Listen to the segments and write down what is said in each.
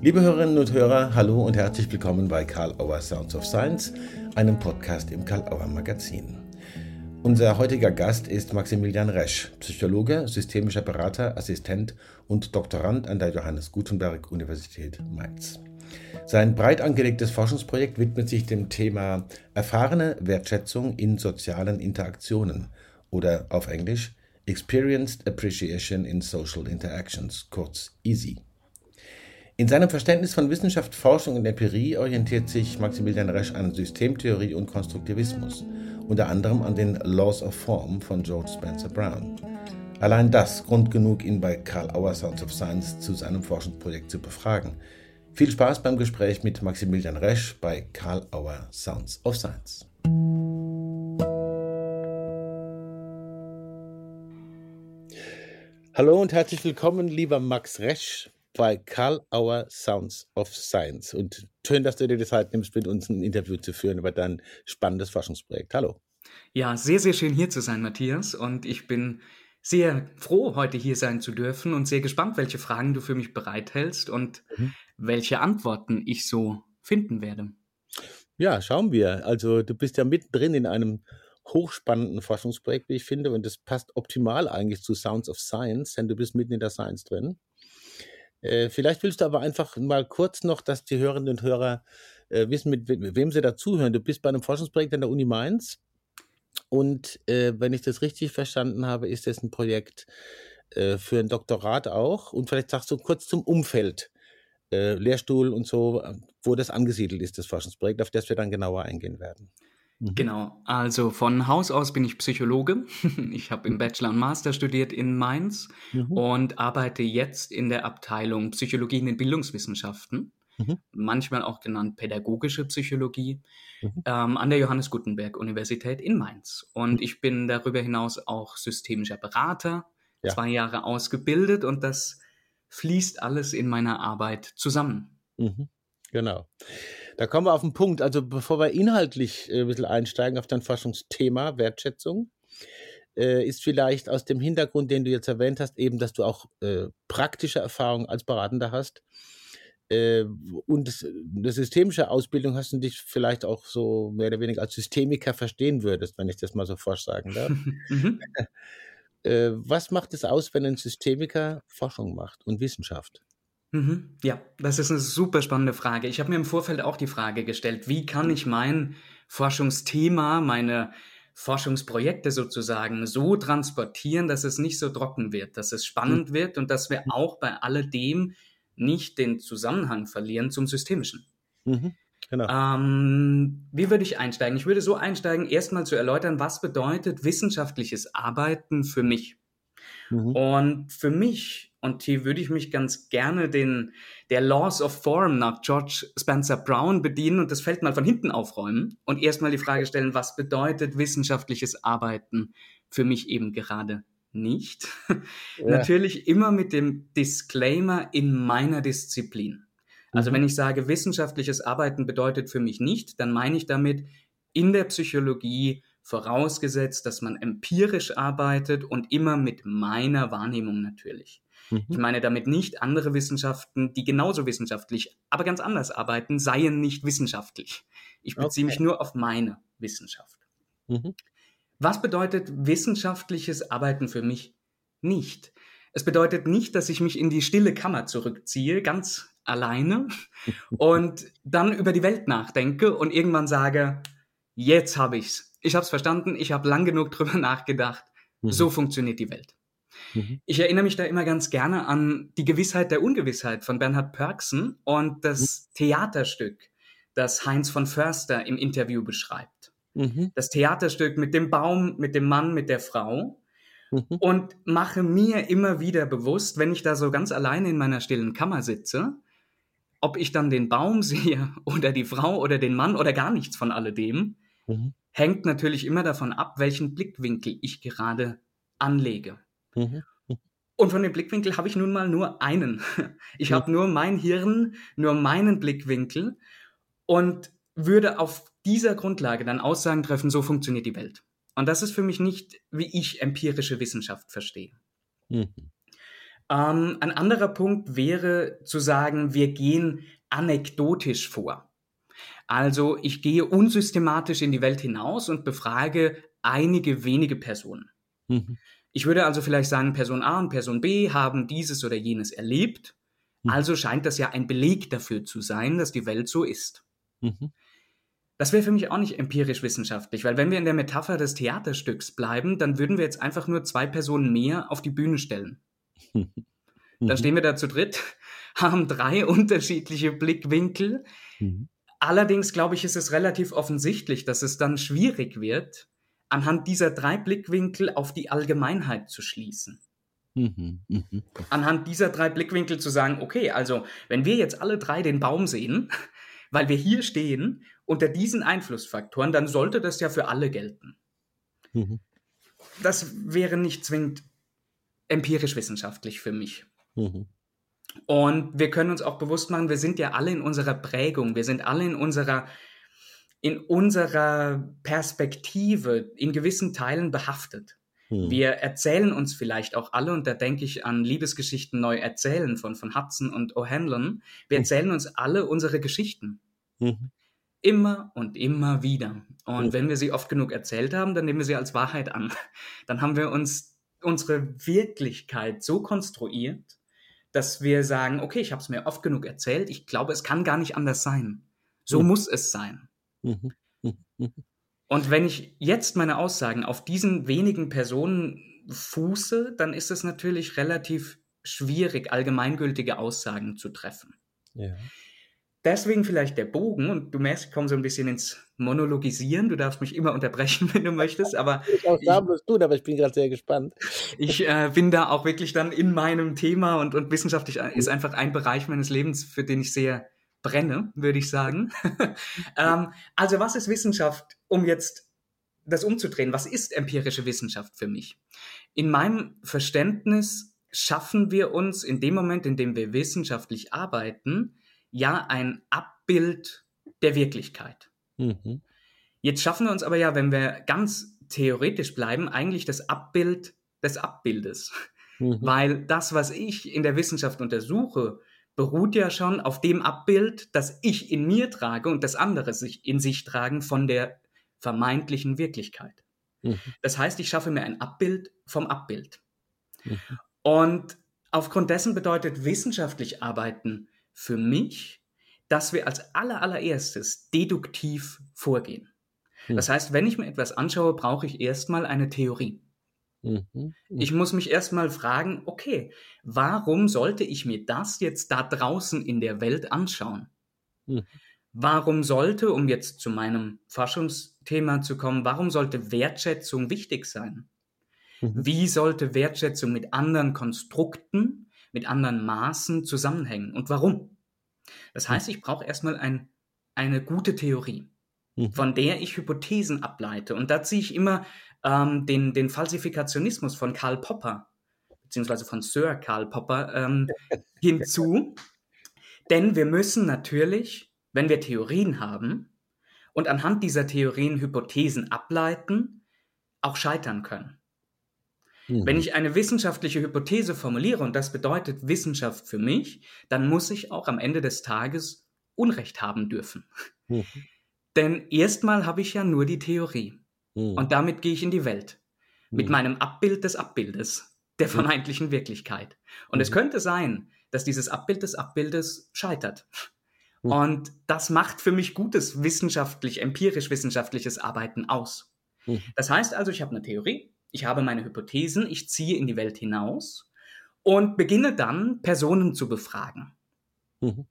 Liebe Hörerinnen und Hörer, hallo und herzlich willkommen bei Karl Auer Sounds of Science, einem Podcast im Karl Auer Magazin. Unser heutiger Gast ist Maximilian Resch, Psychologe, systemischer Berater, Assistent und Doktorand an der Johannes Gutenberg Universität Mainz. Sein breit angelegtes Forschungsprojekt widmet sich dem Thema erfahrene Wertschätzung in sozialen Interaktionen oder auf Englisch Experienced Appreciation in Social Interactions, kurz EASY. In seinem Verständnis von Wissenschaft, Forschung und Empirie orientiert sich Maximilian Resch an Systemtheorie und Konstruktivismus, unter anderem an den Laws of Form von George Spencer Brown. Allein das Grund genug, ihn bei Karl Auer Sounds of Science zu seinem Forschungsprojekt zu befragen. Viel Spaß beim Gespräch mit Maximilian Resch bei Karl Auer Sounds of Science. Hallo und herzlich willkommen, lieber Max Resch bei Karl Auer Sounds of Science. Und schön, dass du dir die Zeit nimmst, mit uns ein Interview zu führen über dein spannendes Forschungsprojekt. Hallo. Ja, sehr, sehr schön hier zu sein, Matthias. Und ich bin sehr froh, heute hier sein zu dürfen und sehr gespannt, welche Fragen du für mich bereithältst und mhm. welche Antworten ich so finden werde. Ja, schauen wir. Also du bist ja mittendrin in einem hochspannenden Forschungsprojekt, wie ich finde, und das passt optimal eigentlich zu Sounds of Science, denn du bist mitten in der Science drin. Äh, vielleicht willst du aber einfach mal kurz noch, dass die Hörerinnen und Hörer äh, wissen, mit, mit, wem sie dazuhören. Du bist bei einem Forschungsprojekt an der Uni Mainz und äh, wenn ich das richtig verstanden habe, ist das ein Projekt äh, für ein Doktorat auch. Und vielleicht sagst du kurz zum Umfeld, äh, Lehrstuhl und so, wo das angesiedelt ist, das Forschungsprojekt, auf das wir dann genauer eingehen werden. Mhm. Genau, also von Haus aus bin ich Psychologe. Ich habe im mhm. Bachelor und Master studiert in Mainz mhm. und arbeite jetzt in der Abteilung Psychologie in den Bildungswissenschaften, mhm. manchmal auch genannt pädagogische Psychologie, mhm. ähm, an der Johannes Gutenberg Universität in Mainz. Und mhm. ich bin darüber hinaus auch systemischer Berater, ja. zwei Jahre ausgebildet und das fließt alles in meiner Arbeit zusammen. Genau. Da kommen wir auf den Punkt. Also bevor wir inhaltlich äh, ein bisschen einsteigen auf dein Forschungsthema Wertschätzung, äh, ist vielleicht aus dem Hintergrund, den du jetzt erwähnt hast, eben, dass du auch äh, praktische Erfahrung als Beratender hast und das, eine systemische Ausbildung hast und dich vielleicht auch so mehr oder weniger als Systemiker verstehen würdest, wenn ich das mal so forsch sagen darf. mhm. Was macht es aus, wenn ein Systemiker Forschung macht und Wissenschaft? Mhm. Ja, das ist eine super spannende Frage. Ich habe mir im Vorfeld auch die Frage gestellt, wie kann ich mein Forschungsthema, meine Forschungsprojekte sozusagen so transportieren, dass es nicht so trocken wird, dass es spannend mhm. wird und dass wir auch bei alledem nicht den Zusammenhang verlieren zum Systemischen. Mhm. Genau. Ähm, wie würde ich einsteigen? Ich würde so einsteigen, erstmal zu erläutern, was bedeutet wissenschaftliches Arbeiten für mich. Mhm. Und für mich und hier würde ich mich ganz gerne den, der Laws of Form nach George Spencer Brown bedienen und das Feld mal von hinten aufräumen und erstmal die Frage stellen, was bedeutet wissenschaftliches Arbeiten für mich eben gerade nicht? Ja. Natürlich immer mit dem Disclaimer in meiner Disziplin. Also mhm. wenn ich sage, wissenschaftliches Arbeiten bedeutet für mich nicht, dann meine ich damit in der Psychologie vorausgesetzt, dass man empirisch arbeitet und immer mit meiner Wahrnehmung natürlich. Mhm. Ich meine damit nicht, andere Wissenschaften, die genauso wissenschaftlich, aber ganz anders arbeiten, seien nicht wissenschaftlich. Ich beziehe okay. mich nur auf meine Wissenschaft. Mhm. Was bedeutet wissenschaftliches Arbeiten für mich nicht? Es bedeutet nicht, dass ich mich in die stille Kammer zurückziehe, ganz alleine und dann über die Welt nachdenke und irgendwann sage, jetzt habe ich's. Ich habe es verstanden, ich habe lang genug drüber nachgedacht. Mhm. So funktioniert die Welt. Mhm. Ich erinnere mich da immer ganz gerne an Die Gewissheit der Ungewissheit von Bernhard Pörksen und das mhm. Theaterstück, das Heinz von Förster im Interview beschreibt. Mhm. Das Theaterstück mit dem Baum, mit dem Mann, mit der Frau. Mhm. Und mache mir immer wieder bewusst, wenn ich da so ganz alleine in meiner stillen Kammer sitze, ob ich dann den Baum sehe oder die Frau oder den Mann oder gar nichts von alledem, mhm. Hängt natürlich immer davon ab, welchen Blickwinkel ich gerade anlege. Mhm. Und von dem Blickwinkel habe ich nun mal nur einen. Ich habe nur mein Hirn, nur meinen Blickwinkel und würde auf dieser Grundlage dann Aussagen treffen, so funktioniert die Welt. Und das ist für mich nicht, wie ich empirische Wissenschaft verstehe. Mhm. Ähm, ein anderer Punkt wäre zu sagen, wir gehen anekdotisch vor. Also ich gehe unsystematisch in die Welt hinaus und befrage einige wenige Personen. Mhm. Ich würde also vielleicht sagen, Person A und Person B haben dieses oder jenes erlebt. Mhm. Also scheint das ja ein Beleg dafür zu sein, dass die Welt so ist. Mhm. Das wäre für mich auch nicht empirisch wissenschaftlich, weil wenn wir in der Metapher des Theaterstücks bleiben, dann würden wir jetzt einfach nur zwei Personen mehr auf die Bühne stellen. Dann mhm. stehen wir da zu dritt, haben drei unterschiedliche Blickwinkel. Mhm. Allerdings glaube ich, ist es relativ offensichtlich, dass es dann schwierig wird, anhand dieser drei Blickwinkel auf die Allgemeinheit zu schließen. Mhm, mhm. Anhand dieser drei Blickwinkel zu sagen, okay, also wenn wir jetzt alle drei den Baum sehen, weil wir hier stehen unter diesen Einflussfaktoren, dann sollte das ja für alle gelten. Mhm. Das wäre nicht zwingend empirisch wissenschaftlich für mich. Mhm. Und wir können uns auch bewusst machen, wir sind ja alle in unserer Prägung, wir sind alle in unserer, in unserer Perspektive in gewissen Teilen behaftet. Mhm. Wir erzählen uns vielleicht auch alle, und da denke ich an Liebesgeschichten neu erzählen von, von Hudson und O'Hanlon, wir hm. erzählen uns alle unsere Geschichten. Mhm. Immer und immer wieder. Und mhm. wenn wir sie oft genug erzählt haben, dann nehmen wir sie als Wahrheit an. Dann haben wir uns unsere Wirklichkeit so konstruiert, dass wir sagen, okay, ich habe es mir oft genug erzählt, ich glaube, es kann gar nicht anders sein. So mhm. muss es sein. Mhm. Mhm. Und wenn ich jetzt meine Aussagen auf diesen wenigen Personen fuße, dann ist es natürlich relativ schwierig, allgemeingültige Aussagen zu treffen. Ja. Deswegen vielleicht der Bogen und du merkst, ich komme so ein bisschen ins Monologisieren. Du darfst mich immer unterbrechen, wenn du möchtest, aber ich auch bloß tun, aber ich bin gerade sehr gespannt. Ich äh, bin da auch wirklich dann in meinem Thema und, und wissenschaftlich ist einfach ein Bereich meines Lebens, für den ich sehr brenne, würde ich sagen. ähm, also was ist Wissenschaft, um jetzt das umzudrehen? Was ist empirische Wissenschaft für mich? In meinem Verständnis schaffen wir uns in dem Moment, in dem wir wissenschaftlich arbeiten, ja ein Abbild der Wirklichkeit. Mhm. Jetzt schaffen wir uns aber ja, wenn wir ganz theoretisch bleiben, eigentlich das Abbild des Abbildes. Mhm. Weil das, was ich in der Wissenschaft untersuche, beruht ja schon auf dem Abbild, das ich in mir trage und das andere sich in sich tragen von der vermeintlichen Wirklichkeit. Mhm. Das heißt, ich schaffe mir ein Abbild vom Abbild. Mhm. Und aufgrund dessen bedeutet wissenschaftlich arbeiten für mich, dass wir als aller, allererstes deduktiv vorgehen. Hm. Das heißt, wenn ich mir etwas anschaue, brauche ich erstmal eine Theorie. Mhm. Mhm. Ich muss mich erstmal fragen, okay, warum sollte ich mir das jetzt da draußen in der Welt anschauen? Mhm. Warum sollte, um jetzt zu meinem Forschungsthema zu kommen, warum sollte Wertschätzung wichtig sein? Mhm. Wie sollte Wertschätzung mit anderen Konstrukten mit anderen Maßen zusammenhängen und warum. Das hm. heißt, ich brauche erstmal ein, eine gute Theorie, mhm. von der ich Hypothesen ableite. Und da ziehe ich immer ähm, den, den Falsifikationismus von Karl Popper, beziehungsweise von Sir Karl Popper, ähm, hinzu. Denn wir müssen natürlich, wenn wir Theorien haben und anhand dieser Theorien Hypothesen ableiten, auch scheitern können. Mhm. Wenn ich eine wissenschaftliche Hypothese formuliere, und das bedeutet Wissenschaft für mich, dann muss ich auch am Ende des Tages Unrecht haben dürfen. Mhm. Denn erstmal habe ich ja nur die Theorie. Mhm. Und damit gehe ich in die Welt. Mit mhm. meinem Abbild des Abbildes, der mhm. vermeintlichen Wirklichkeit. Und es mhm. könnte sein, dass dieses Abbild des Abbildes scheitert. Und das macht für mich gutes wissenschaftlich, empirisch-wissenschaftliches Arbeiten aus. Das heißt also, ich habe eine Theorie, ich habe meine Hypothesen, ich ziehe in die Welt hinaus und beginne dann, Personen zu befragen. Mhm.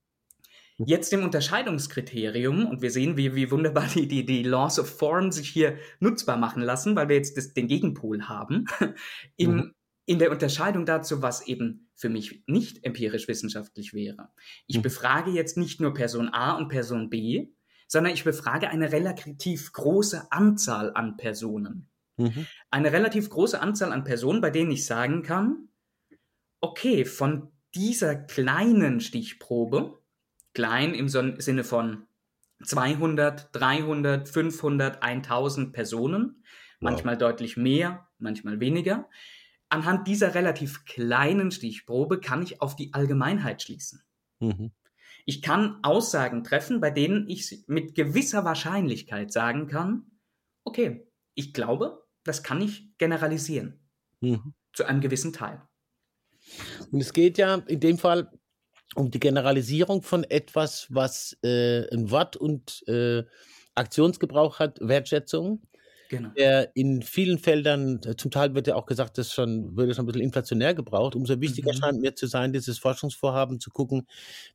Jetzt im Unterscheidungskriterium, und wir sehen, wie, wie wunderbar die, die, die Laws of Form sich hier nutzbar machen lassen, weil wir jetzt das, den Gegenpol haben, im, mhm. in der Unterscheidung dazu, was eben für mich nicht empirisch wissenschaftlich wäre. Ich mhm. befrage jetzt nicht nur Person A und Person B, sondern ich befrage eine relativ große Anzahl an Personen. Mhm. Eine relativ große Anzahl an Personen, bei denen ich sagen kann, okay, von dieser kleinen Stichprobe, klein im Sinne von 200, 300, 500, 1000 Personen, manchmal wow. deutlich mehr, manchmal weniger, anhand dieser relativ kleinen Stichprobe kann ich auf die Allgemeinheit schließen. Mhm. Ich kann Aussagen treffen, bei denen ich mit gewisser Wahrscheinlichkeit sagen kann, okay, ich glaube, das kann ich generalisieren. Mhm. Zu einem gewissen Teil. Und es geht ja in dem Fall um die Generalisierung von etwas, was äh, ein Wort und äh, Aktionsgebrauch hat, Wertschätzung. Genau. Der in vielen Feldern, äh, zum Teil wird ja auch gesagt, das schon, würde schon ein bisschen inflationär gebraucht. Umso wichtiger mhm. scheint mir zu sein, dieses Forschungsvorhaben zu gucken,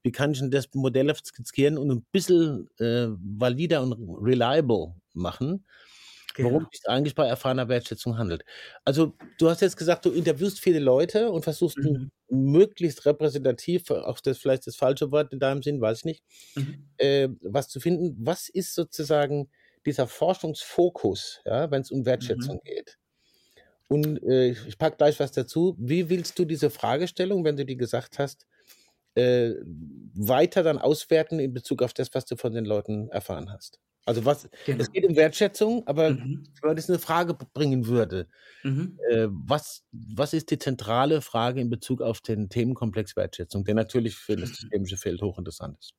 wie kann ich denn das Modell skizzieren und ein bisschen äh, valider und reliable machen. Worum es eigentlich bei erfahrener Wertschätzung handelt. Also du hast jetzt gesagt, du interviewst viele Leute und versuchst mhm. möglichst repräsentativ, auch das vielleicht das falsche Wort in deinem Sinn, weiß ich nicht, mhm. äh, was zu finden. Was ist sozusagen dieser Forschungsfokus, ja, wenn es um Wertschätzung mhm. geht? Und äh, ich packe gleich was dazu. Wie willst du diese Fragestellung, wenn du die gesagt hast, äh, weiter dann auswerten in Bezug auf das, was du von den Leuten erfahren hast? Also was, genau. es geht um Wertschätzung, aber mhm. wenn das eine Frage bringen würde, mhm. äh, was, was ist die zentrale Frage in Bezug auf den Themenkomplex Wertschätzung, der natürlich für das systemische Feld hochinteressant ist?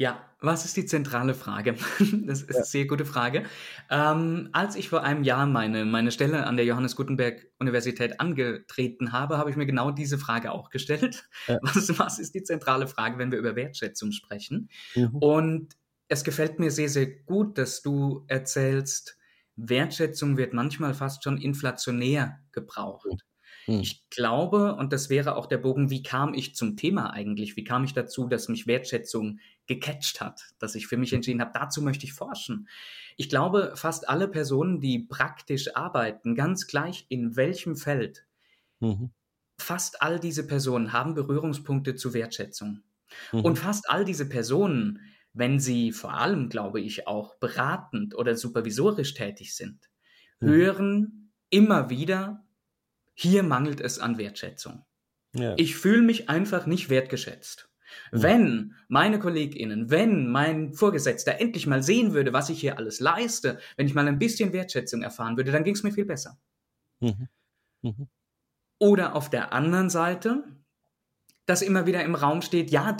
Ja, was ist die zentrale Frage? Das ist ja. eine sehr gute Frage. Ähm, als ich vor einem Jahr meine, meine Stelle an der Johannes Gutenberg Universität angetreten habe, habe ich mir genau diese Frage auch gestellt. Ja. Was, was ist die zentrale Frage, wenn wir über Wertschätzung sprechen? Mhm. Und es gefällt mir sehr, sehr gut, dass du erzählst, Wertschätzung wird manchmal fast schon inflationär gebraucht. Hm. Ich glaube, und das wäre auch der Bogen, wie kam ich zum Thema eigentlich? Wie kam ich dazu, dass mich Wertschätzung gecatcht hat, dass ich für mich entschieden habe, dazu möchte ich forschen. Ich glaube, fast alle Personen, die praktisch arbeiten, ganz gleich in welchem Feld, mhm. fast all diese Personen haben Berührungspunkte zu Wertschätzung. Mhm. Und fast all diese Personen wenn sie vor allem, glaube ich, auch beratend oder supervisorisch tätig sind, mhm. hören immer wieder, hier mangelt es an Wertschätzung. Ja. Ich fühle mich einfach nicht wertgeschätzt. Mhm. Wenn meine KollegInnen, wenn mein Vorgesetzter endlich mal sehen würde, was ich hier alles leiste, wenn ich mal ein bisschen Wertschätzung erfahren würde, dann ging es mir viel besser. Mhm. mhm. Oder auf der anderen Seite, dass immer wieder im Raum steht, ja,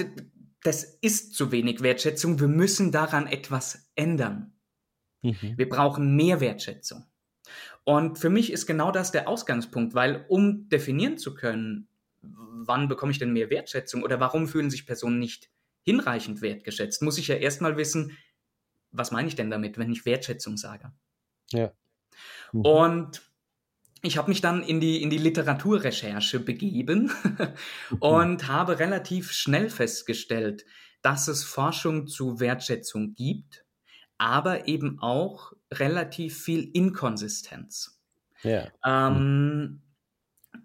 das ist zu wenig Wertschätzung, wir müssen daran etwas ändern. Mhm. Wir brauchen mehr Wertschätzung. Und für mich ist genau das der Ausgangspunkt, weil um definieren zu können, wann bekomme ich denn mehr Wertschätzung oder warum fühlen sich Personen nicht hinreichend wertgeschätzt, muss ich ja erstmal wissen, was meine ich denn damit, wenn ich Wertschätzung sage. Ja. Mhm. Und ich habe mich dann in die, in die Literaturrecherche begeben und habe relativ schnell festgestellt, dass es Forschung zu Wertschätzung gibt, aber eben auch relativ viel Inkonsistenz. Ja. Ähm,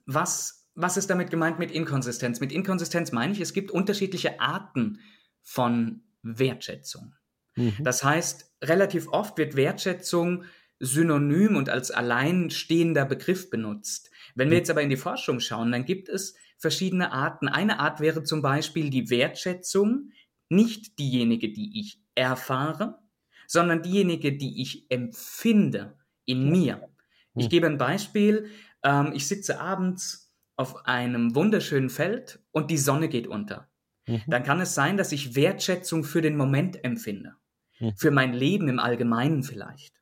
was, was ist damit gemeint mit Inkonsistenz? Mit Inkonsistenz meine ich, es gibt unterschiedliche Arten von Wertschätzung. Mhm. Das heißt, relativ oft wird Wertschätzung synonym und als alleinstehender Begriff benutzt. Wenn wir jetzt aber in die Forschung schauen, dann gibt es verschiedene Arten. Eine Art wäre zum Beispiel die Wertschätzung, nicht diejenige, die ich erfahre, sondern diejenige, die ich empfinde in mir. Ich hm. gebe ein Beispiel. Ähm, ich sitze abends auf einem wunderschönen Feld und die Sonne geht unter. Mhm. Dann kann es sein, dass ich Wertschätzung für den Moment empfinde. Mhm. Für mein Leben im Allgemeinen vielleicht.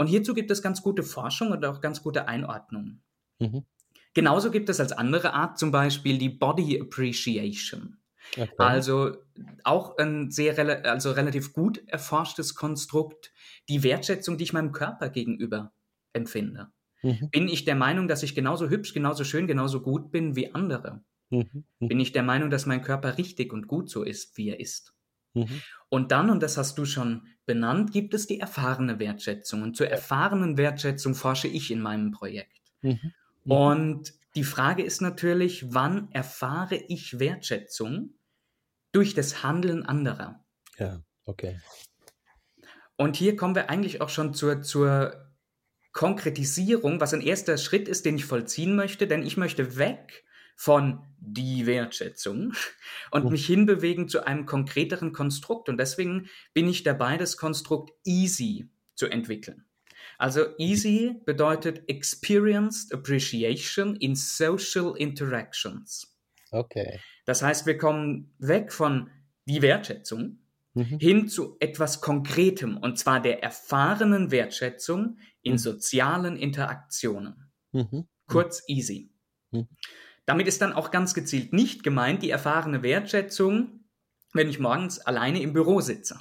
Und hierzu gibt es ganz gute Forschung und auch ganz gute Einordnungen. Mhm. Genauso gibt es als andere Art zum Beispiel die Body Appreciation. Okay. Also auch ein sehr also relativ gut erforschtes Konstrukt, die Wertschätzung, die ich meinem Körper gegenüber empfinde. Mhm. Bin ich der Meinung, dass ich genauso hübsch, genauso schön, genauso gut bin wie andere? Mhm. mhm. Bin ich der Meinung, dass mein Körper richtig und gut so ist, wie er ist? Mhm. Und dann, und das hast du schon benannt, gibt es die erfahrene Wertschätzung. Und zur erfahrenen Wertschätzung forsche ich in meinem Projekt. Mhm. Mhm. Und die Frage ist natürlich, wann erfahre ich Wertschätzung durch das Handeln anderer? Ja, okay. Und hier kommen wir eigentlich auch schon zur, zur Konkretisierung, was ein erster Schritt ist, den ich vollziehen möchte, denn ich möchte weg von die Wertschätzung und mhm. mich hinbewegen zu einem konkreteren Konstrukt. Und deswegen bin ich dabei, das Konstrukt easy zu entwickeln. Also easy bedeutet experienced appreciation in social interactions. Okay. Das heißt, wir kommen weg von die Wertschätzung mhm. hin zu etwas Konkretem, und zwar der erfahrenen Wertschätzung in mhm. sozialen Interaktionen. Mhm. Kurz easy. Damit ist dann auch ganz gezielt nicht gemeint die erfahrene Wertschätzung, wenn ich morgens alleine im Büro sitze, mhm.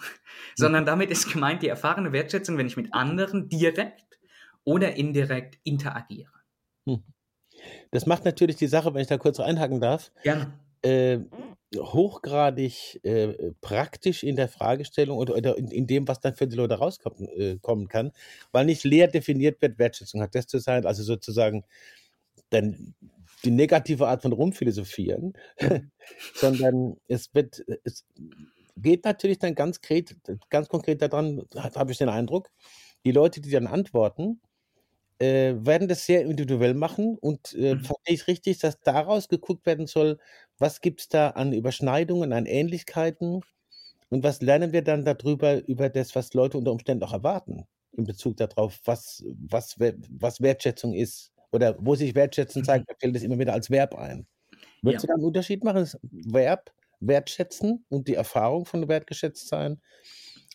sondern damit ist gemeint die erfahrene Wertschätzung, wenn ich mit anderen direkt oder indirekt interagiere. Mhm. Das macht natürlich die Sache, wenn ich da kurz einhaken darf, Gerne. Äh, hochgradig äh, praktisch in der Fragestellung oder, oder in, in, dem, was dann für die Leute rauskommen äh, kann, weil nicht leer definiert wird, Wertschätzung hat das zu sein, also sozusagen dann die negative Art von rumphilosophieren, sondern es wird, es geht natürlich dann ganz konkret, ganz konkret daran, habe ich den Eindruck, die Leute, die dann antworten, äh, werden das sehr individuell machen und äh, mhm. verstehe ich richtig, dass daraus geguckt werden soll, was gibt es da an Überschneidungen, an Ähnlichkeiten und was lernen wir dann darüber, über das, was Leute unter Umständen auch erwarten, in Bezug darauf, was, was, was Wertschätzung ist oder wo sich Wertschätzen zeigt, mhm. da fällt es immer wieder als Verb ein. Würdest ja. du da einen Unterschied machen? Das Verb, wertschätzen und die Erfahrung von wertgeschätzt sein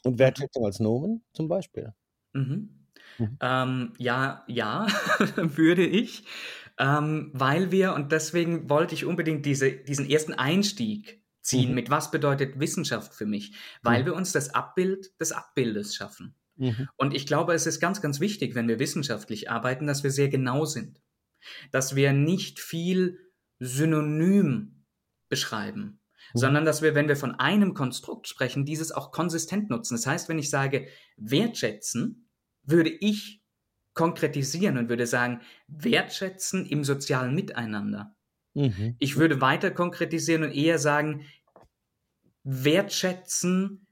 und mhm. Wertschätzung als Nomen zum Beispiel? Mhm. Mhm. Ähm, ja, ja, würde ich. Ähm, weil wir, und deswegen wollte ich unbedingt diese, diesen ersten Einstieg ziehen mhm. mit was bedeutet Wissenschaft für mich, weil mhm. wir uns das Abbild des Abbildes schaffen. Mhm. Und ich glaube, es ist ganz, ganz wichtig, wenn wir wissenschaftlich arbeiten, dass wir sehr genau sind. Dass wir nicht viel synonym beschreiben, mhm. sondern dass wir, wenn wir von einem Konstrukt sprechen, dieses auch konsistent nutzen. Das heißt, wenn ich sage wertschätzen, würde ich konkretisieren und würde sagen, wertschätzen im sozialen Miteinander. Mhm. Ich würde weiter konkretisieren und eher sagen, wertschätzen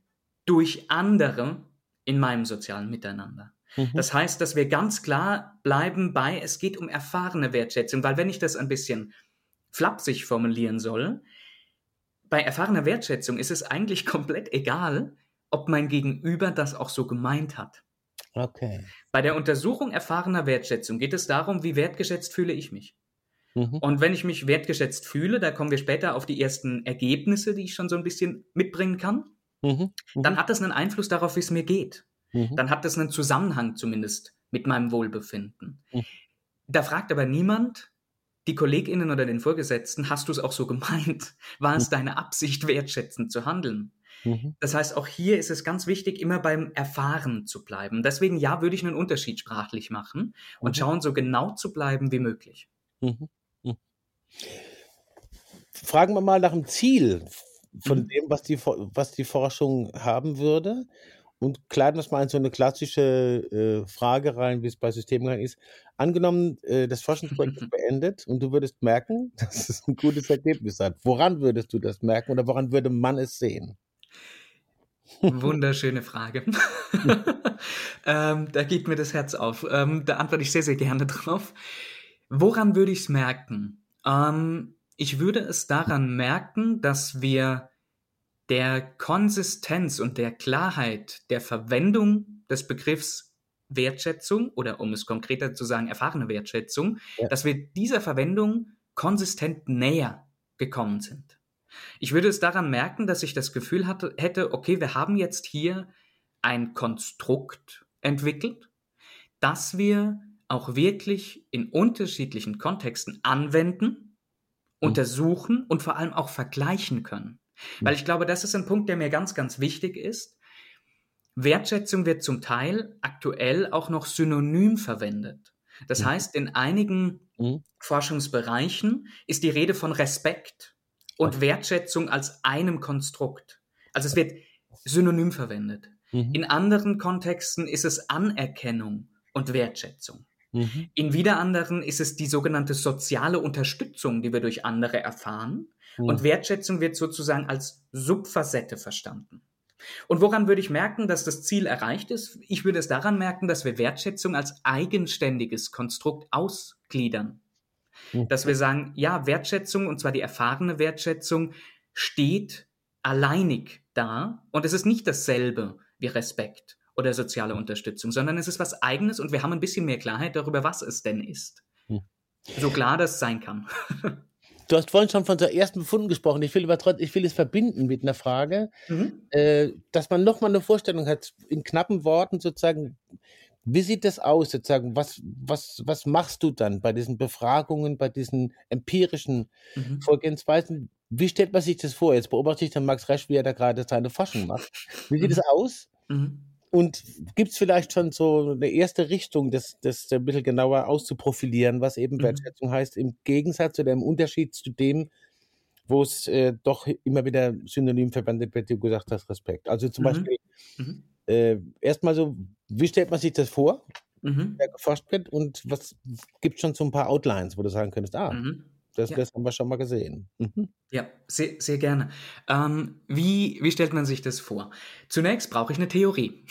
durch andere in meinem sozialen Miteinander. Mhm. Das heißt, dass wir ganz klar bleiben bei, es geht um erfahrene Wertschätzung, weil wenn ich das ein bisschen flapsig formulieren soll, bei erfahrener Wertschätzung ist es eigentlich komplett egal, ob mein Gegenüber das auch so gemeint hat. Okay. Bei der Untersuchung erfahrener Wertschätzung geht es darum, wie wertgeschätzt fühle ich mich. Mhm. Und wenn ich mich wertgeschätzt fühle, da kommen wir später auf die ersten Ergebnisse, die ich schon so ein bisschen mitbringen kann, mhm. Mhm. dann hat das einen Einfluss darauf, wie es mir geht. Mhm. Dann hat das einen Zusammenhang zumindest mit meinem Wohlbefinden. Mhm. Da fragt aber niemand, die KollegInnen oder den Vorgesetzten, hast du es auch so gemeint? War es mhm. deine Absicht, wertschätzend zu handeln? Mhm. Das heißt, auch hier ist es ganz wichtig, immer beim Erfahren zu bleiben. Deswegen, ja, würde ich einen Unterschied sprachlich machen und mhm. schauen, so genau zu bleiben wie möglich. Mhm. mhm. Fragen wir mal nach dem Ziel von mhm. dem, was die, was die Forschung haben würde und kleiden das mal in so eine klassische äh, Frage rein, wie es bei Systemen ist. Angenommen, äh, das Forschungsprojekt ist beendet und du würdest merken, dass es ein gutes Ergebnis hat. Woran würdest du das merken oder woran würde man es sehen? Wunderschöne Frage. ähm, da geht mir das Herz auf. Ähm, da antworte ich sehr, sehr gerne drauf. Woran würde ich es merken? Ähm, ich würde es daran merken, dass wir der Konsistenz und der Klarheit der Verwendung des Begriffs Wertschätzung oder um es konkreter zu sagen, erfahrene Wertschätzung, ja. dass wir dieser Verwendung konsistent näher gekommen sind. Ich würde es daran merken, dass ich das Gefühl hatte, hätte, okay, wir haben jetzt hier ein Konstrukt entwickelt, das wir auch wirklich in unterschiedlichen Kontexten anwenden. Untersuchen und vor allem auch vergleichen können. Mhm. Weil ich glaube, das ist ein Punkt, der mir ganz, ganz wichtig ist. Wertschätzung wird zum Teil aktuell auch noch synonym verwendet. Das mhm. heißt, in einigen mhm. Forschungsbereichen ist die Rede von Respekt und Wertschätzung als einem Konstrukt. Also es wird synonym verwendet. Mhm. In anderen Kontexten ist es Anerkennung und Wertschätzung. Mhm. In wieder anderen ist es die sogenannte soziale Unterstützung, die wir durch andere erfahren. Mhm. Und Wertschätzung wird sozusagen als Subfacette verstanden. Und woran würde ich merken, dass das Ziel erreicht ist? Ich würde es daran merken, dass wir Wertschätzung als eigenständiges Konstrukt ausgliedern. Mhm. Dass wir sagen, ja, Wertschätzung, und zwar die erfahrene Wertschätzung, steht alleinig da und es ist nicht dasselbe wie Respekt oder soziale Unterstützung, sondern es ist was Eigenes und wir haben ein bisschen mehr Klarheit darüber, was es denn ist. Hm. So klar das sein kann. Du hast vorhin schon von so ersten Befunden gesprochen. Ich will, aber trotzdem, ich will es verbinden mit einer Frage, mhm. äh, dass man nochmal eine Vorstellung hat, in knappen Worten sozusagen, wie sieht das aus sozusagen? Was, was, was machst du dann bei diesen Befragungen, bei diesen empirischen mhm. Vorgehensweisen? Wie stellt man sich das vor? Jetzt beobachte ich dann Max Resch, wie er da gerade seine Forschung macht. Wie sieht es mhm. aus? Mhm. Und gibt es vielleicht schon so eine erste Richtung, das, das ein bisschen genauer auszuprofilieren, was eben mhm. Wertschätzung heißt, im Gegensatz oder im Unterschied zu dem, wo es äh, doch immer wieder synonym verwendet wird, wie du gesagt hast, Respekt. Also zum mhm. Beispiel mhm. äh, erstmal so, wie stellt man sich das vor, mhm. wer geforscht wird und was gibt es schon so ein paar Outlines, wo du sagen könntest, ah, mhm. Das, ja. das haben wir schon mal gesehen. Mhm. Ja, sehr, sehr gerne. Ähm, wie, wie stellt man sich das vor? Zunächst brauche ich eine Theorie.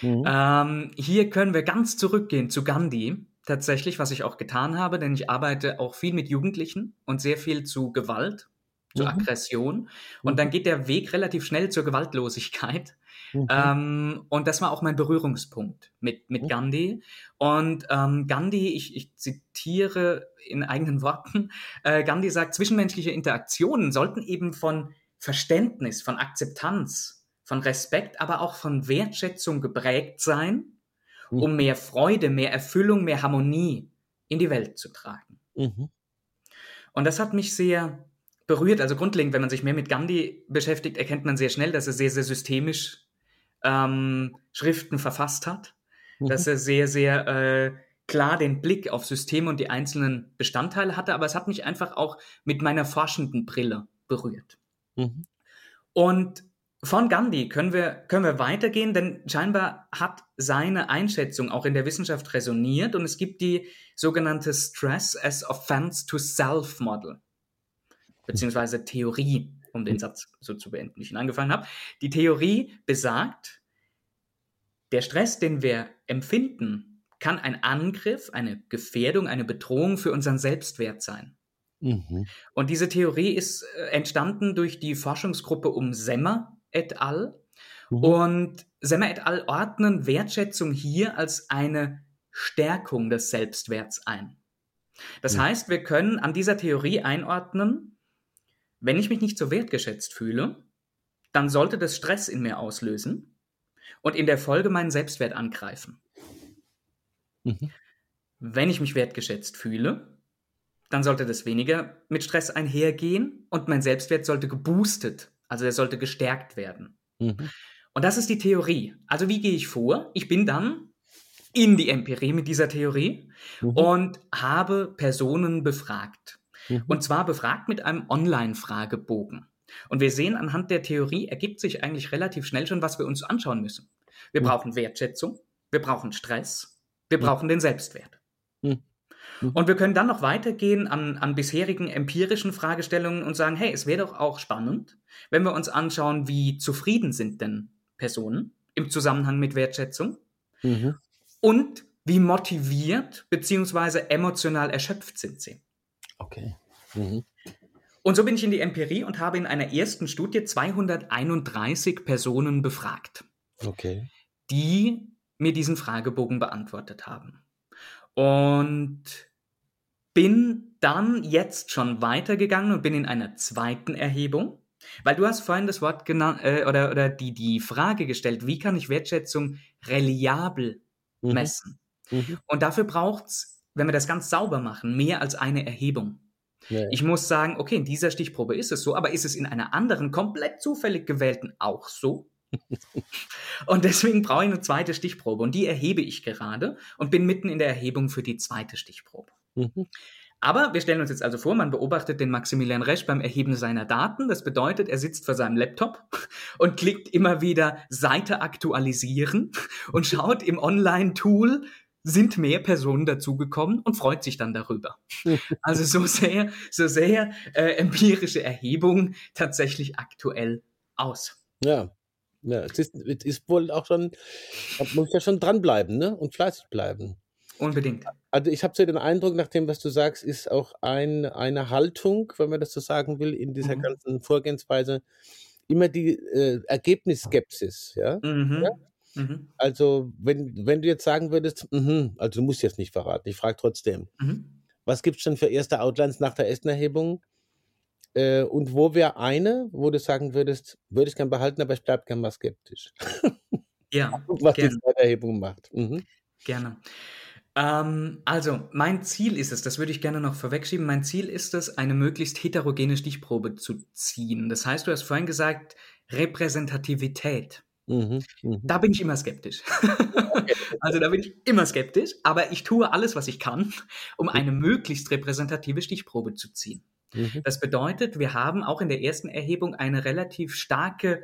Mhm. Ähm, hier können wir ganz zurückgehen zu Gandhi, tatsächlich, was ich auch getan habe, denn ich arbeite auch viel mit Jugendlichen und sehr viel zu Gewalt, zu mhm. Aggression. Und dann mhm. geht der Weg relativ schnell zur Gewaltlosigkeit. Mhm. Ähm, und das war auch mein Berührungspunkt mit, mit mhm. Gandhi. Und ähm, Gandhi, ich, ich zitiere in eigenen Worten, äh, Gandhi sagt, zwischenmenschliche Interaktionen sollten eben von Verständnis, von Akzeptanz, von Respekt, aber auch von Wertschätzung geprägt sein, mhm. um mehr Freude, mehr Erfüllung, mehr Harmonie in die Welt zu tragen. Mhm. Und das hat mich sehr berührt. Also grundlegend, wenn man sich mehr mit Gandhi beschäftigt, erkennt man sehr schnell, dass er sehr, sehr systemisch ähm, Schriften verfasst hat, mhm. dass er sehr, sehr äh, klar den Blick auf Systeme und die einzelnen Bestandteile hatte, aber es hat mich einfach auch mit meiner forschenden Brille berührt. Mhm. Und von Gandhi können wir, können wir weitergehen, denn scheinbar hat seine Einschätzung auch in der Wissenschaft resoniert und es gibt die sogenannte Stress as Offense to Self Model, beziehungsweise Theorie um den Satz so zu beenden, den ich ihn angefangen habe. Die Theorie besagt, der Stress, den wir empfinden, kann ein Angriff, eine Gefährdung, eine Bedrohung für unseren Selbstwert sein. Mhm. Und diese Theorie ist äh, entstanden durch die Forschungsgruppe um Semmer et al. Mhm. Und Semmer et al. ordnen Wertschätzung hier als eine Stärkung des Selbstwerts ein. Das mhm. heißt, wir können an dieser Theorie einordnen, wenn ich mich nicht so wertgeschätzt fühle, dann sollte das Stress in mir auslösen und in der Folge meinen Selbstwert angreifen. Mhm. Wenn ich mich wertgeschätzt fühle, dann sollte das weniger mit Stress einhergehen und mein Selbstwert sollte geboostet, also er sollte gestärkt werden. Mhm. Und das ist die Theorie. Also wie gehe ich vor? Ich bin dann in die Empirie mit dieser Theorie mhm. und habe Personen befragt. Mhm. Und zwar befragt mit einem Online-Fragebogen. Und wir sehen anhand der Theorie ergibt sich eigentlich relativ schnell schon, was wir uns anschauen müssen. Wir mhm. brauchen Wertschätzung, wir brauchen Stress, wir mhm. brauchen den Selbstwert. Mhm. Mhm. Und wir können dann noch weitergehen an, an bisherigen empirischen Fragestellungen und sagen, hey, es wäre doch auch spannend, wenn wir uns anschauen, wie zufrieden sind denn Personen im Zusammenhang mit Wertschätzung mhm. und wie motiviert bzw. emotional erschöpft sind sie. Okay. Mhm. Und so bin ich in die Empirie und habe in einer ersten Studie 231 Personen befragt, okay. die mir diesen Fragebogen beantwortet haben. Und bin dann jetzt schon weitergegangen und bin in einer zweiten Erhebung, weil du hast vorhin das Wort genannt äh, oder, oder die, die Frage gestellt, wie kann ich Wertschätzung reliabel mhm. messen? Mhm. Und dafür braucht es wenn wir das ganz sauber machen, mehr als eine Erhebung. Ja. Ich muss sagen, okay, in dieser Stichprobe ist es so, aber ist es in einer anderen, komplett zufällig gewählten auch so? und deswegen brauche ich eine zweite Stichprobe und die erhebe ich gerade und bin mitten in der Erhebung für die zweite Stichprobe. Mhm. Aber wir stellen uns jetzt also vor, man beobachtet den Maximilian Resch beim Erheben seiner Daten. Das bedeutet, er sitzt vor seinem Laptop und klickt immer wieder Seite aktualisieren und schaut im Online-Tool, sind mehr Personen dazugekommen und freut sich dann darüber. Also so sehr, so sehr äh, empirische Erhebungen tatsächlich aktuell aus. Ja. Ja, es ist, es ist wohl auch schon, man muss ja schon dranbleiben, ne? Und fleißig bleiben. Unbedingt. Also ich habe so den Eindruck, nach dem, was du sagst, ist auch ein, eine Haltung, wenn man das so sagen will, in dieser mhm. ganzen Vorgehensweise immer die äh, Ergebnisskepsis, ja? Mhm. ja? Mhm. Also, wenn, wenn du jetzt sagen würdest, mh, also du musst jetzt nicht verraten, ich frage trotzdem, mhm. was gibt es denn für erste Outlines nach der ersten Erhebung? Äh, und wo wäre eine, wo du sagen würdest, würde ich gern behalten, aber ich bleibe gern mal skeptisch. Ja. was gerne. die zweite Erhebung macht. Mhm. Gerne. Ähm, also, mein Ziel ist es, das würde ich gerne noch vorwegschieben, mein Ziel ist es, eine möglichst heterogene Stichprobe zu ziehen. Das heißt, du hast vorhin gesagt, Repräsentativität. Mhm, mh. Da bin ich immer skeptisch. also da bin ich immer skeptisch, aber ich tue alles, was ich kann, um eine möglichst repräsentative Stichprobe zu ziehen. Mhm. Das bedeutet, wir haben auch in der ersten Erhebung eine relativ starke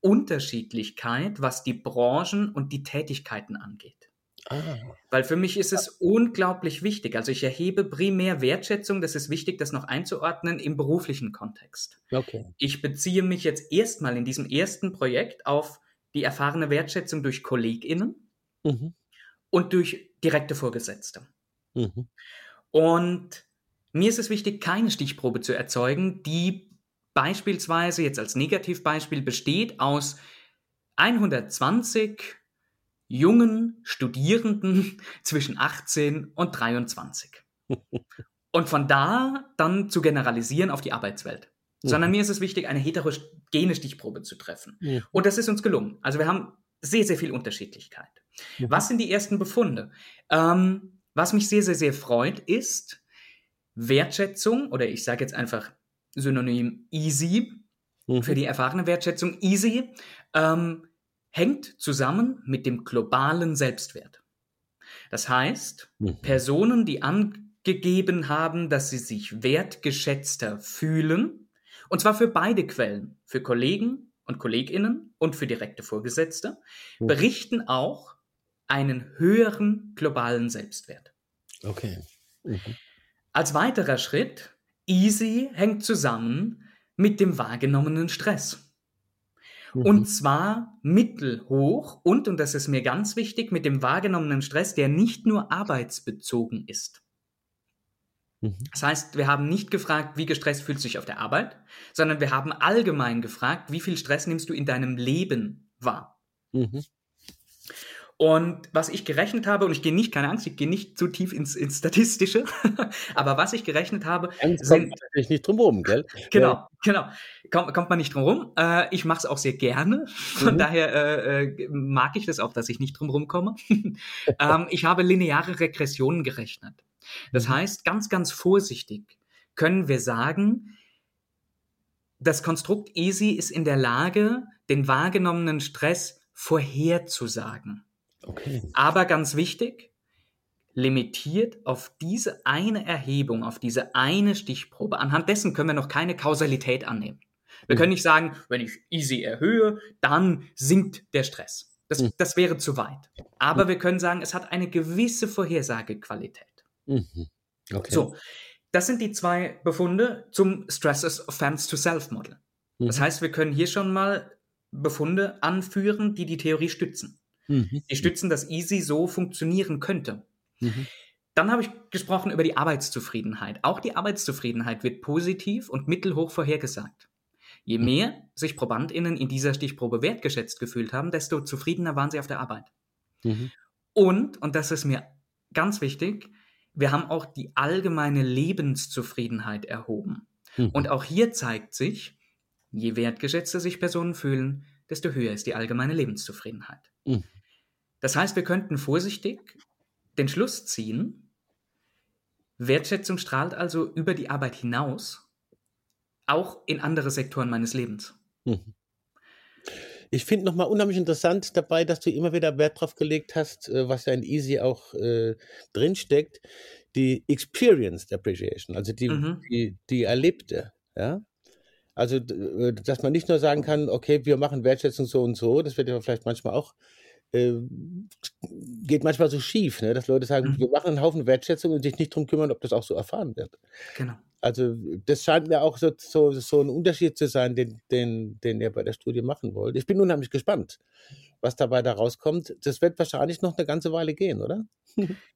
Unterschiedlichkeit, was die Branchen und die Tätigkeiten angeht. Ah. Weil für mich ist es unglaublich wichtig. Also ich erhebe primär Wertschätzung, das ist wichtig, das noch einzuordnen im beruflichen Kontext. Okay. Ich beziehe mich jetzt erstmal in diesem ersten Projekt auf die erfahrene Wertschätzung durch KollegInnen mhm. und durch direkte Vorgesetzte. Mhm. Und mir ist es wichtig, keine Stichprobe zu erzeugen, die beispielsweise jetzt als Negativbeispiel besteht aus 120 jungen Studierenden zwischen 18 und 23. Und von da dann zu generalisieren auf die Arbeitswelt. Sondern mir ist es wichtig, eine heterogene Stichprobe zu treffen. Und das ist uns gelungen. Also wir haben sehr, sehr viel Unterschiedlichkeit. Was sind die ersten Befunde? Ähm, was mich sehr, sehr, sehr freut, ist Wertschätzung, oder ich sage jetzt einfach Synonym easy mhm. für die erfahrene Wertschätzung. Easy ähm, hängt zusammen mit dem globalen Selbstwert. Das heißt, mhm. Personen, die angegeben haben, dass sie sich wertgeschätzter fühlen, und zwar für beide Quellen, für Kollegen und Kolleginnen und für direkte Vorgesetzte, mhm. berichten auch einen höheren globalen Selbstwert. Okay. Mhm. Als weiterer Schritt, easy hängt zusammen mit dem wahrgenommenen Stress. Mhm. Und zwar mittelhoch und, und das ist mir ganz wichtig, mit dem wahrgenommenen Stress, der nicht nur arbeitsbezogen ist. Mhm. Das heißt, wir haben nicht gefragt, wie gestresst fühlt sich auf der Arbeit, sondern wir haben allgemein gefragt, wie viel Stress nimmst du in deinem Leben wahr. Mhm. Und was ich gerechnet habe, und ich gehe nicht, keine Angst, ich gehe nicht zu tief ins, ins Statistische, aber was ich gerechnet habe. Angst sind, kommt natürlich nicht drum rum, gell? Genau, ja. genau. Kommt, kommt man nicht drum rum. Äh, ich mache es auch sehr gerne. Von mhm. daher äh, äh, mag ich das auch, dass ich nicht drum rum komme. ähm, ich habe lineare Regressionen gerechnet. Das mhm. heißt, ganz, ganz vorsichtig können wir sagen, das Konstrukt EASY ist in der Lage, den wahrgenommenen Stress vorherzusagen. Okay. Aber ganz wichtig, limitiert auf diese eine Erhebung, auf diese eine Stichprobe. Anhand dessen können wir noch keine Kausalität annehmen. Wir mhm. können nicht sagen, wenn ich easy erhöhe, dann sinkt der Stress. Das, mhm. das wäre zu weit. Aber mhm. wir können sagen, es hat eine gewisse Vorhersagequalität. Mhm. Okay. So, das sind die zwei Befunde zum Stresses Offense to Self Model. Das mhm. heißt, wir können hier schon mal Befunde anführen, die die Theorie stützen. Mhm. Die stützen, dass Easy so funktionieren könnte. Mhm. Dann habe ich gesprochen über die Arbeitszufriedenheit. Auch die Arbeitszufriedenheit wird positiv und mittelhoch vorhergesagt. Je mhm. mehr sich ProbandInnen in dieser Stichprobe wertgeschätzt gefühlt haben, desto zufriedener waren sie auf der Arbeit. Mhm. Und, und das ist mir ganz wichtig, wir haben auch die allgemeine Lebenszufriedenheit erhoben. Mhm. Und auch hier zeigt sich, je wertgeschätzter sich Personen fühlen, desto höher ist die allgemeine Lebenszufriedenheit. Mhm. Das heißt, wir könnten vorsichtig den Schluss ziehen, Wertschätzung strahlt also über die Arbeit hinaus, auch in andere Sektoren meines Lebens. Mhm. Ich finde nochmal unheimlich interessant dabei, dass du immer wieder Wert drauf gelegt hast, äh, was ja in Easy auch äh, drinsteckt, die Experienced Appreciation, also die, mhm. die, die erlebte. Ja? Also, äh, dass man nicht nur sagen kann, okay, wir machen Wertschätzung so und so, das wird ja vielleicht manchmal auch, äh, geht manchmal so schief, ne? dass Leute sagen, mhm. wir machen einen Haufen Wertschätzung und sich nicht darum kümmern, ob das auch so erfahren wird. Genau. Also, das scheint mir auch so, so, so ein Unterschied zu sein, den, den, den ihr bei der Studie machen wollt. Ich bin unheimlich gespannt, was dabei da rauskommt. Das wird wahrscheinlich noch eine ganze Weile gehen, oder?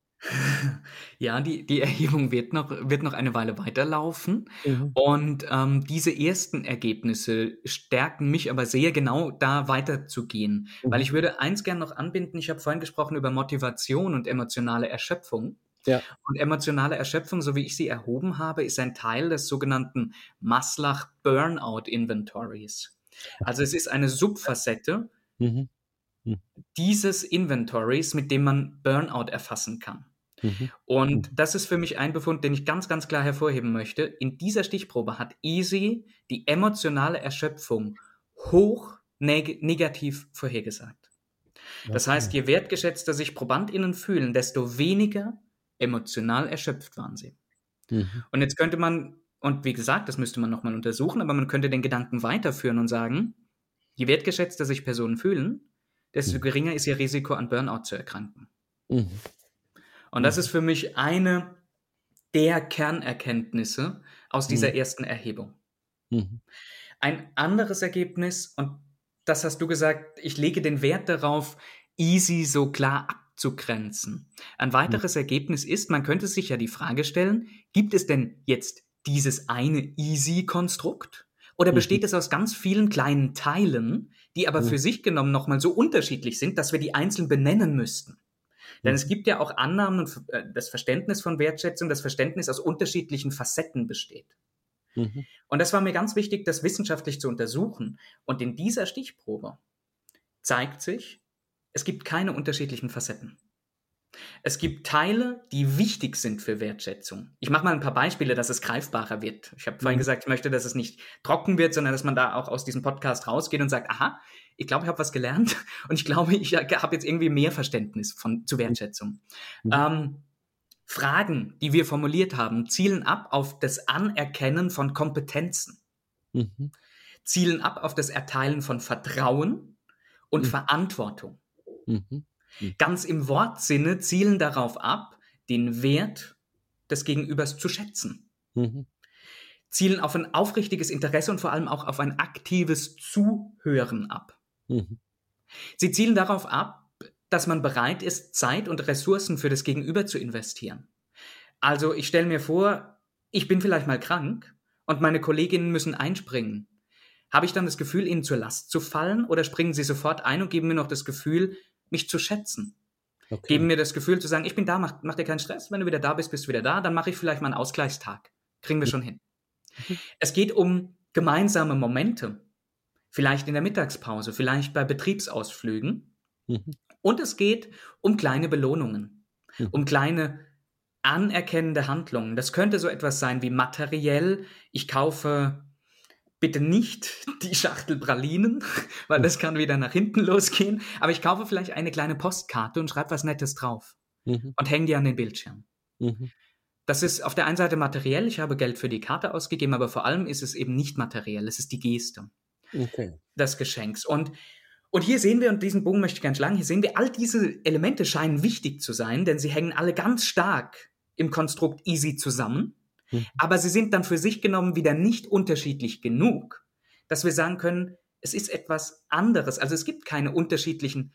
Ja, die, die Erhebung wird noch, wird noch eine Weile weiterlaufen. Mhm. Und ähm, diese ersten Ergebnisse stärken mich aber sehr, genau da weiterzugehen. Mhm. Weil ich würde eins gerne noch anbinden. Ich habe vorhin gesprochen über Motivation und emotionale Erschöpfung. Ja. Und emotionale Erschöpfung, so wie ich sie erhoben habe, ist ein Teil des sogenannten Maslach Burnout Inventories. Also es ist eine Subfacette mhm. Mhm. dieses Inventories, mit dem man Burnout erfassen kann. Mhm. Und mhm. das ist für mich ein Befund, den ich ganz, ganz klar hervorheben möchte. In dieser Stichprobe hat Easy die emotionale Erschöpfung hoch neg negativ vorhergesagt. Das heißt, je wertgeschätzter sich ProbandInnen fühlen, desto weniger emotional erschöpft waren sie. Mhm. Und jetzt könnte man, und wie gesagt, das müsste man nochmal untersuchen, aber man könnte den Gedanken weiterführen und sagen, je wertgeschätzter sich Personen fühlen, desto mhm. geringer ist ihr Risiko, an Burnout zu erkranken. Mhm. Und das mhm. ist für mich eine der Kernerkenntnisse aus dieser mhm. ersten Erhebung. Mhm. Ein anderes Ergebnis, und das hast du gesagt, ich lege den Wert darauf, easy so klar abzugrenzen. Ein weiteres mhm. Ergebnis ist, man könnte sich ja die Frage stellen, gibt es denn jetzt dieses eine easy-Konstrukt? Oder besteht mhm. es aus ganz vielen kleinen Teilen, die aber für sich genommen nochmal so unterschiedlich sind, dass wir die einzeln benennen müssten? Denn es gibt ja auch Annahmen und äh, das Verständnis von Wertschätzung, das Verständnis aus unterschiedlichen Facetten besteht. Mhm. Und das war mir ganz wichtig, das wissenschaftlich zu untersuchen. Und in dieser Stichprobe zeigt sich, es gibt keine unterschiedlichen Facetten. Es gibt Teile, die wichtig sind für Wertschätzung. Ich mache mal ein paar Beispiele, dass es greifbarer wird. Ich habe vorhin mhm. gesagt, ich möchte, dass es nicht trocken wird, sondern dass man da auch aus diesem Podcast rausgeht und sagt, aha, ich glaube, ich habe was gelernt und ich glaube, ich habe jetzt irgendwie mehr Verständnis von, zu Wertschätzung. Mhm. Ähm, Fragen, die wir formuliert haben, zielen ab auf das Anerkennen von Kompetenzen, mhm. zielen ab auf das Erteilen von Vertrauen und mhm. Verantwortung. Mhm. Ganz im Wortsinne zielen darauf ab, den Wert des Gegenübers zu schätzen. Mhm. Zielen auf ein aufrichtiges Interesse und vor allem auch auf ein aktives Zuhören ab. Mhm. Sie zielen darauf ab, dass man bereit ist, Zeit und Ressourcen für das Gegenüber zu investieren. Also ich stelle mir vor, ich bin vielleicht mal krank und meine Kolleginnen müssen einspringen. Habe ich dann das Gefühl, ihnen zur Last zu fallen oder springen sie sofort ein und geben mir noch das Gefühl, mich zu schätzen? Okay. Geben mir das Gefühl zu sagen, ich bin da, mach, mach dir keinen Stress, wenn du wieder da bist, bist du wieder da, dann mache ich vielleicht mal einen Ausgleichstag. Kriegen wir schon hin. Mhm. Es geht um gemeinsame Momente, vielleicht in der Mittagspause, vielleicht bei Betriebsausflügen. Mhm. Und es geht um kleine Belohnungen, mhm. um kleine anerkennende Handlungen. Das könnte so etwas sein wie materiell, ich kaufe bitte nicht die Schachtel Pralinen, weil das kann wieder nach hinten losgehen, aber ich kaufe vielleicht eine kleine Postkarte und schreibe was Nettes drauf mhm. und hänge die an den Bildschirm. Mhm. Das ist auf der einen Seite materiell, ich habe Geld für die Karte ausgegeben, aber vor allem ist es eben nicht materiell, es ist die Geste okay. des Geschenks. Und, und hier sehen wir, und diesen Bogen möchte ich ganz schlagen, hier sehen wir, all diese Elemente scheinen wichtig zu sein, denn sie hängen alle ganz stark im Konstrukt easy zusammen. Mhm. Aber sie sind dann für sich genommen wieder nicht unterschiedlich genug, dass wir sagen können, es ist etwas anderes. Also es gibt keine unterschiedlichen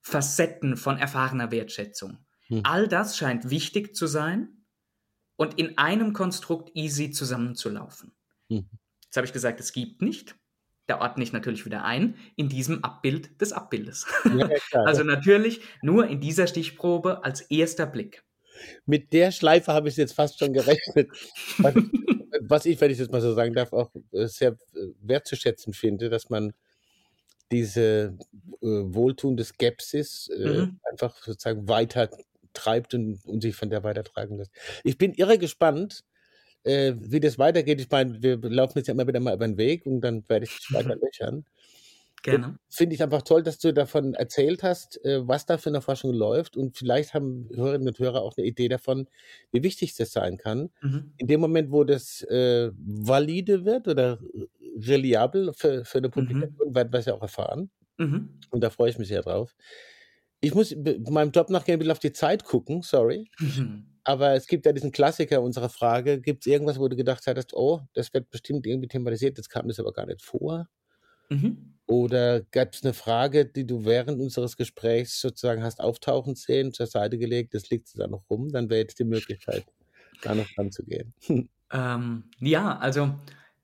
Facetten von erfahrener Wertschätzung. Mhm. All das scheint wichtig zu sein und in einem Konstrukt easy zusammenzulaufen. Mhm. Jetzt habe ich gesagt, es gibt nicht. Da ordne ich natürlich wieder ein in diesem Abbild des Abbildes. Ja, also natürlich nur in dieser Stichprobe als erster Blick. Mit der Schleife habe ich jetzt fast schon gerechnet. Was, was ich, wenn ich das mal so sagen darf, auch äh, sehr äh, wertzuschätzen finde, dass man diese äh, wohltuende Skepsis äh, mhm. einfach sozusagen weiter treibt und, und, sich von der weitertragen lässt. Ich bin irre gespannt, äh, wie das weitergeht. Ich meine, wir laufen jetzt ja immer wieder mal über den Weg und dann werde ich dich weiter löchern. Gerne. Finde ich einfach toll, dass du davon erzählt hast, äh, was da für eine Forschung läuft. Und vielleicht haben Hörerinnen und Hörer auch eine Idee davon, wie wichtig das sein kann. Mhm. In dem Moment, wo das äh, valide wird oder reliabel für, für eine mhm. Publikation, mhm. werden wir es ja auch erfahren. Mhm. Und da freue ich mich sehr drauf. Ich muss meinem Job nachgehen, ein bisschen auf die Zeit gucken, sorry. Aber es gibt ja diesen Klassiker unserer Frage: Gibt es irgendwas, wo du gedacht hattest, oh, das wird bestimmt irgendwie thematisiert, jetzt kam das aber gar nicht vor? Mhm. Oder gab es eine Frage, die du während unseres Gesprächs sozusagen hast auftauchen sehen, zur Seite gelegt, das liegt da noch rum, dann wäre jetzt die Möglichkeit, da noch dran zu gehen. Ähm, ja, also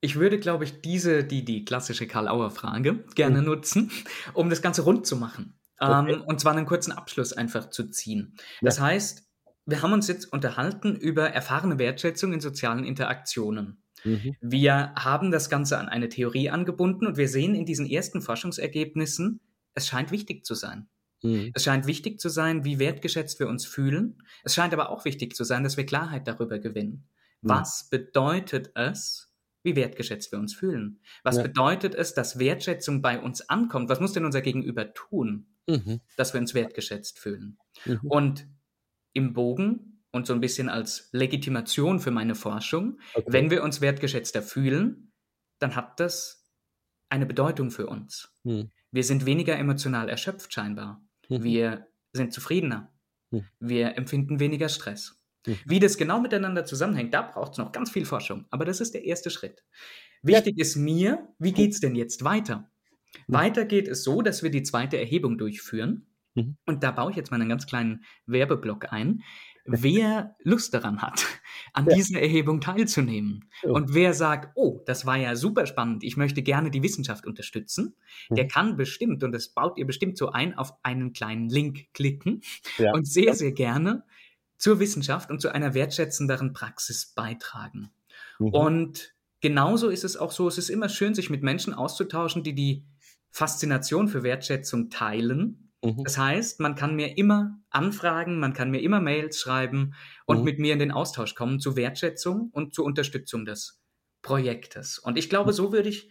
ich würde, glaube ich, diese, die, die klassische Karl-Auer-Frage gerne mhm. nutzen, um das Ganze rund zu machen. Okay. Ähm, und zwar einen kurzen Abschluss einfach zu ziehen. Ja. Das heißt, wir haben uns jetzt unterhalten über erfahrene Wertschätzung in sozialen Interaktionen. Mhm. Wir haben das Ganze an eine Theorie angebunden und wir sehen in diesen ersten Forschungsergebnissen, es scheint wichtig zu sein. Mhm. Es scheint wichtig zu sein, wie wertgeschätzt wir uns fühlen. Es scheint aber auch wichtig zu sein, dass wir Klarheit darüber gewinnen. Mhm. Was bedeutet es, wie wertgeschätzt wir uns fühlen? Was ja. bedeutet es, dass Wertschätzung bei uns ankommt? Was muss denn unser Gegenüber tun, mhm. dass wir uns wertgeschätzt fühlen? Mhm. Und im Bogen und so ein bisschen als Legitimation für meine Forschung. Okay. Wenn wir uns wertgeschätzter fühlen, dann hat das eine Bedeutung für uns. Hm. Wir sind weniger emotional erschöpft scheinbar. Mhm. Wir sind zufriedener. Mhm. Wir empfinden weniger Stress. Mhm. Wie das genau miteinander zusammenhängt, da braucht es noch ganz viel Forschung. Aber das ist der erste Schritt. Wichtig ja. ist mir, wie geht es denn jetzt weiter? Mhm. Weiter geht es so, dass wir die zweite Erhebung durchführen. Mhm. Und da baue ich jetzt mal einen ganz kleinen Werbeblock ein wer Lust daran hat, an ja. dieser Erhebung teilzunehmen. Oh. Und wer sagt, oh, das war ja super spannend, ich möchte gerne die Wissenschaft unterstützen, mhm. der kann bestimmt, und das baut ihr bestimmt so ein, auf einen kleinen Link klicken ja. und sehr, sehr gerne zur Wissenschaft und zu einer wertschätzenderen Praxis beitragen. Mhm. Und genauso ist es auch so, es ist immer schön, sich mit Menschen auszutauschen, die die Faszination für Wertschätzung teilen Mhm. Das heißt, man kann mir immer anfragen, man kann mir immer Mails schreiben und mhm. mit mir in den Austausch kommen zur Wertschätzung und zur Unterstützung des Projektes. Und ich glaube, mhm. so würde ich,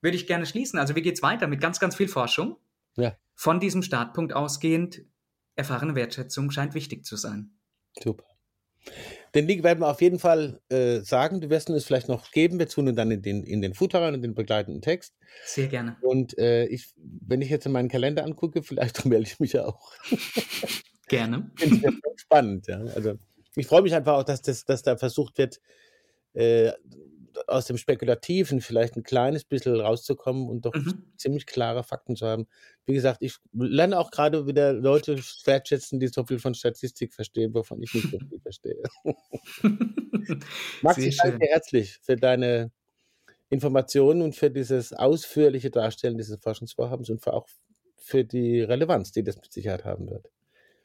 würde ich gerne schließen. Also wie geht es weiter? Mit ganz, ganz viel Forschung. Ja. Von diesem Startpunkt ausgehend, erfahrene Wertschätzung scheint wichtig zu sein. Super. Den Link werden wir auf jeden Fall äh, sagen. Du wirst uns vielleicht noch geben. Wir tun ihn dann in den, in den Footer rein und den begleitenden Text. Sehr gerne. Und äh, ich, wenn ich jetzt in meinen Kalender angucke, vielleicht melde ich mich ja auch. Gerne. Finde ich spannend, ja. Also ich freue mich einfach auch, dass, das, dass da versucht wird, äh, aus dem Spekulativen vielleicht ein kleines bisschen rauszukommen und doch mhm. ziemlich klare Fakten zu haben. Wie gesagt, ich lerne auch gerade wieder Leute wertschätzen, die so viel von Statistik verstehen, wovon ich nicht so viel verstehe. Max, ich danke dir herzlich für deine Informationen und für dieses ausführliche Darstellen dieses Forschungsvorhabens und für auch für die Relevanz, die das mit Sicherheit haben wird.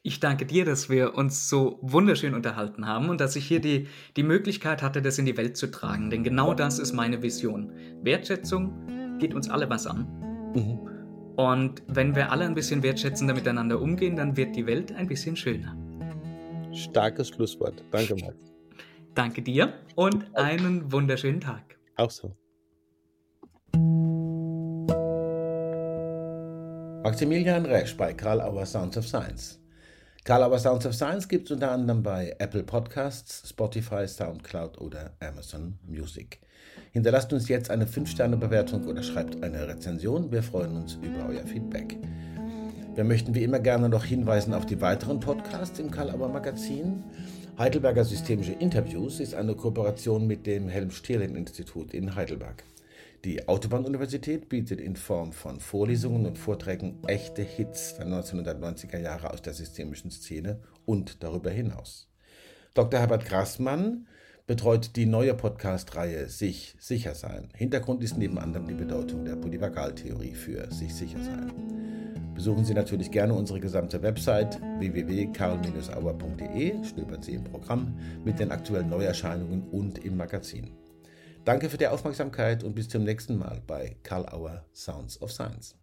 Ich danke dir, dass wir uns so wunderschön unterhalten haben und dass ich hier die, die Möglichkeit hatte, das in die Welt zu tragen. Denn genau das ist meine Vision. Wertschätzung geht uns alle was an. Mhm. Und wenn wir alle ein bisschen wertschätzender miteinander umgehen, dann wird die Welt ein bisschen schöner. Starkes Schlusswort. Danke, Max. Danke dir und einen wunderschönen Tag. Auch so. Maximilian Resch bei Karl Auer Sounds of Science. Karl Aber Sounds of Science gibt es unter anderem bei Apple Podcasts, Spotify, Soundcloud oder Amazon Music. Hinterlasst uns jetzt eine 5-Sterne-Bewertung oder schreibt eine Rezension. Wir freuen uns über euer Feedback. Wir möchten wie immer gerne noch hinweisen auf die weiteren Podcasts im Karl Aber Magazin. Heidelberger Systemische Interviews ist eine Kooperation mit dem Helm-Stierlin-Institut in Heidelberg. Die Autobahn-Universität bietet in Form von Vorlesungen und Vorträgen echte Hits der 1990er Jahre aus der systemischen Szene und darüber hinaus. Dr. Herbert Grassmann betreut die neue Podcast-Reihe Sich sicher sein. Hintergrund ist neben anderem die Bedeutung der Polyvagaltheorie für sich sicher sein. Besuchen Sie natürlich gerne unsere gesamte Website www.karl-auer.de, stöbern Sie im Programm mit den aktuellen Neuerscheinungen und im Magazin. Danke für die Aufmerksamkeit und bis zum nächsten Mal bei Karl Auer Sounds of Science.